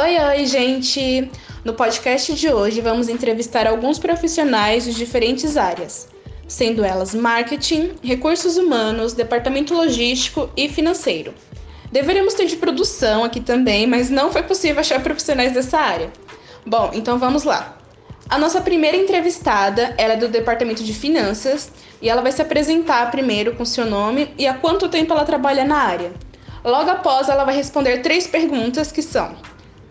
Oi, oi, gente! No podcast de hoje vamos entrevistar alguns profissionais de diferentes áreas, sendo elas marketing, recursos humanos, departamento logístico e financeiro. Deveríamos ter de produção aqui também, mas não foi possível achar profissionais dessa área. Bom, então vamos lá. A nossa primeira entrevistada é do departamento de finanças e ela vai se apresentar primeiro com seu nome e há quanto tempo ela trabalha na área. Logo após, ela vai responder três perguntas que são: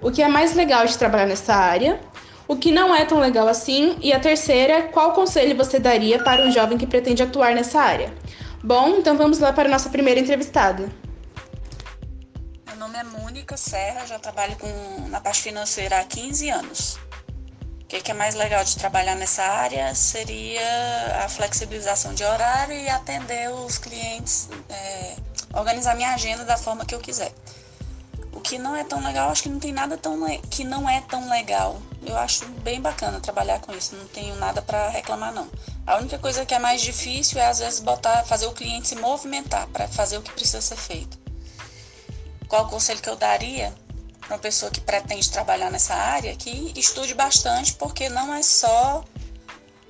o que é mais legal de trabalhar nessa área? O que não é tão legal assim? E a terceira, qual conselho você daria para um jovem que pretende atuar nessa área? Bom, então vamos lá para a nossa primeira entrevistada. Meu nome é Mônica Serra, já trabalho com, na parte financeira há 15 anos. O que, que é mais legal de trabalhar nessa área seria a flexibilização de horário e atender os clientes, é, organizar minha agenda da forma que eu quiser. O que não é tão legal, acho que não tem nada tão que não é tão legal. Eu acho bem bacana trabalhar com isso, não tenho nada para reclamar não. A única coisa que é mais difícil é às vezes botar, fazer o cliente se movimentar para fazer o que precisa ser feito. Qual o conselho que eu daria? para uma pessoa que pretende trabalhar nessa área que estude bastante, porque não é só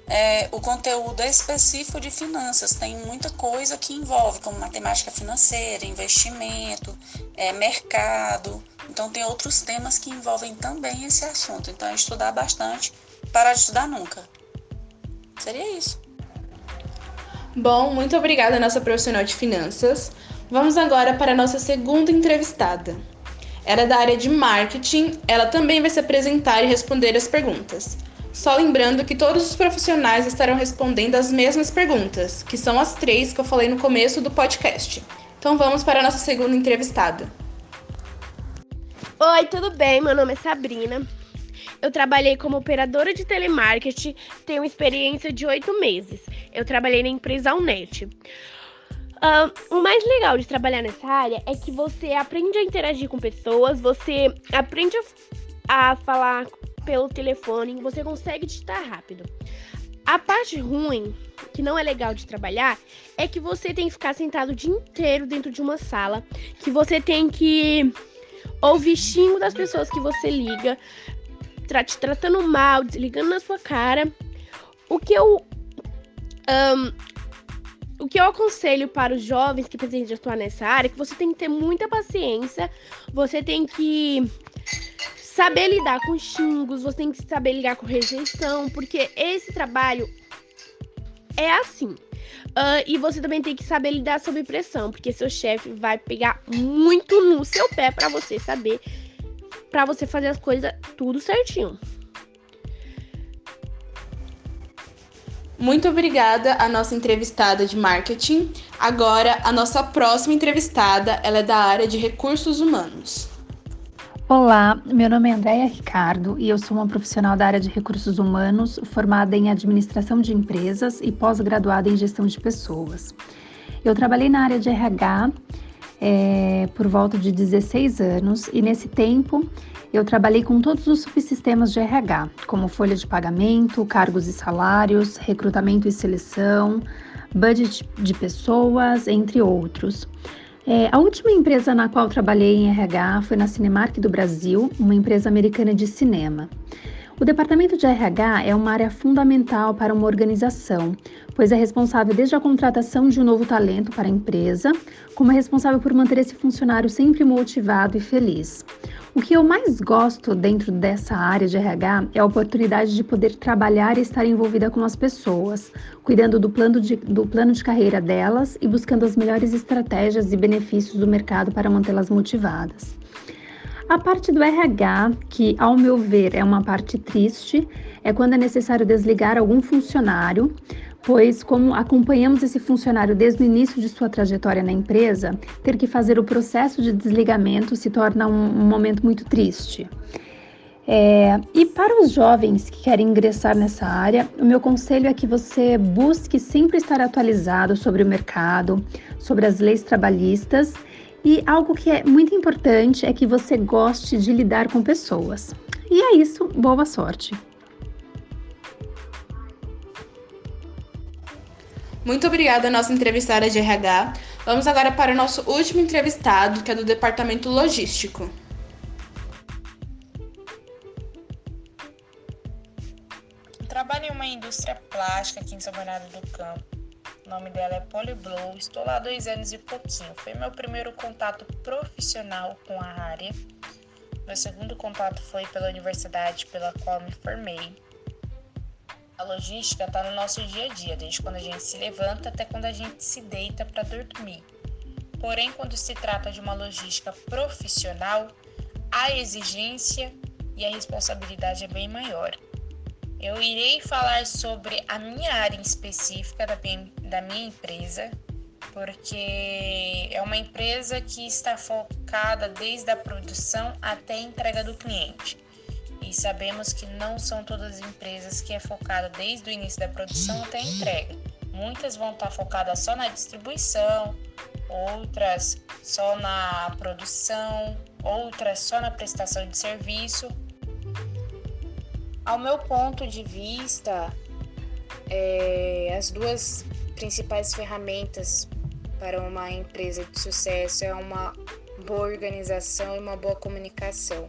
é, o conteúdo específico de finanças, tem muita coisa que envolve, como matemática financeira, investimento, é, mercado. Então, tem outros temas que envolvem também esse assunto. Então, é estudar bastante, parar de estudar nunca. Seria isso. Bom, muito obrigada, nossa profissional de finanças. Vamos agora para a nossa segunda entrevistada. Ela é da área de marketing, ela também vai se apresentar e responder as perguntas. Só lembrando que todos os profissionais estarão respondendo as mesmas perguntas, que são as três que eu falei no começo do podcast. Então vamos para a nossa segunda entrevistada. Oi, tudo bem? Meu nome é Sabrina. Eu trabalhei como operadora de telemarketing, tenho experiência de oito meses. Eu trabalhei na empresa Alnet. Uh, o mais legal de trabalhar nessa área é que você aprende a interagir com pessoas, você aprende a, a falar pelo telefone, você consegue digitar rápido. A parte ruim, que não é legal de trabalhar, é que você tem que ficar sentado o dia inteiro dentro de uma sala, que você tem que ouvir xingo das pessoas que você liga, tra te tratando mal, desligando na sua cara. O que eu um, o que eu aconselho para os jovens que pretendem atuar nessa área é que você tem que ter muita paciência, você tem que saber lidar com xingos, você tem que saber lidar com rejeição, porque esse trabalho é assim. Uh, e você também tem que saber lidar sob pressão, porque seu chefe vai pegar muito no seu pé para você saber, para você fazer as coisas tudo certinho. Muito obrigada à nossa entrevistada de marketing. Agora, a nossa próxima entrevistada, ela é da área de recursos humanos. Olá, meu nome é Andréia Ricardo e eu sou uma profissional da área de recursos humanos, formada em administração de empresas e pós-graduada em gestão de pessoas. Eu trabalhei na área de RH é, por volta de 16 anos e nesse tempo eu trabalhei com todos os subsistemas de RH, como folha de pagamento, cargos e salários, recrutamento e seleção, budget de pessoas, entre outros. É, a última empresa na qual trabalhei em RH foi na Cinemark do Brasil, uma empresa americana de cinema. O departamento de RH é uma área fundamental para uma organização, pois é responsável desde a contratação de um novo talento para a empresa, como é responsável por manter esse funcionário sempre motivado e feliz. O que eu mais gosto dentro dessa área de RH é a oportunidade de poder trabalhar e estar envolvida com as pessoas, cuidando do plano de, do plano de carreira delas e buscando as melhores estratégias e benefícios do mercado para mantê-las motivadas. A parte do RH, que ao meu ver é uma parte triste, é quando é necessário desligar algum funcionário, pois, como acompanhamos esse funcionário desde o início de sua trajetória na empresa, ter que fazer o processo de desligamento se torna um, um momento muito triste. É, e para os jovens que querem ingressar nessa área, o meu conselho é que você busque sempre estar atualizado sobre o mercado, sobre as leis trabalhistas e algo que é muito importante é que você goste de lidar com pessoas. E é isso, boa sorte! Muito obrigada à nossa entrevistada de RH. Vamos agora para o nosso último entrevistado, que é do Departamento Logístico. Trabalho em uma indústria plástica aqui em São Bernardo do Campo. O nome dela é Polyblow. Estou lá há dois anos e pouquinho. Foi meu primeiro contato profissional com a área. Meu segundo contato foi pela universidade pela qual me formei. A logística está no nosso dia a dia, desde quando a gente se levanta até quando a gente se deita para dormir. Porém, quando se trata de uma logística profissional, a exigência e a responsabilidade é bem maior. Eu irei falar sobre a minha área em específica da da minha empresa, porque é uma empresa que está focada desde a produção até a entrega do cliente. E sabemos que não são todas as empresas que é focada desde o início da produção até a entrega. Muitas vão estar focadas só na distribuição, outras só na produção, outras só na prestação de serviço ao meu ponto de vista, é, as duas principais ferramentas para uma empresa de sucesso é uma boa organização e uma boa comunicação.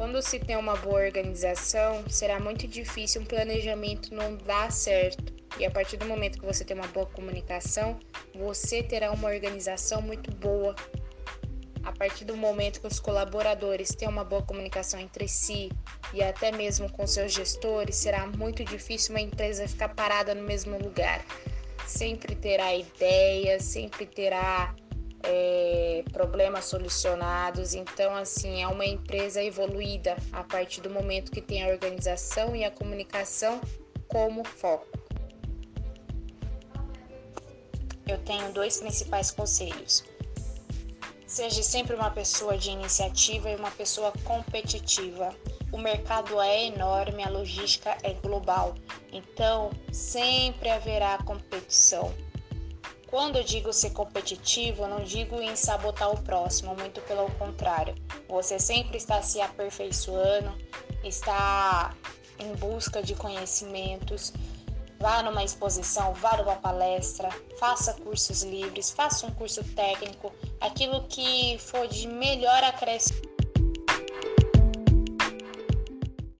Quando se tem uma boa organização, será muito difícil um planejamento não dar certo. E a partir do momento que você tem uma boa comunicação, você terá uma organização muito boa. A partir do momento que os colaboradores têm uma boa comunicação entre si, e até mesmo com seus gestores, será muito difícil uma empresa ficar parada no mesmo lugar. Sempre terá ideias, sempre terá é, problemas solucionados. Então, assim, é uma empresa evoluída a partir do momento que tem a organização e a comunicação como foco. Eu tenho dois principais conselhos. Seja sempre uma pessoa de iniciativa e uma pessoa competitiva o mercado é enorme, a logística é global, então sempre haverá competição. Quando eu digo ser competitivo, eu não digo em sabotar o próximo, muito pelo contrário. Você sempre está se aperfeiçoando, está em busca de conhecimentos. Vá numa exposição, vá numa palestra, faça cursos livres, faça um curso técnico, aquilo que for de melhor acréscimo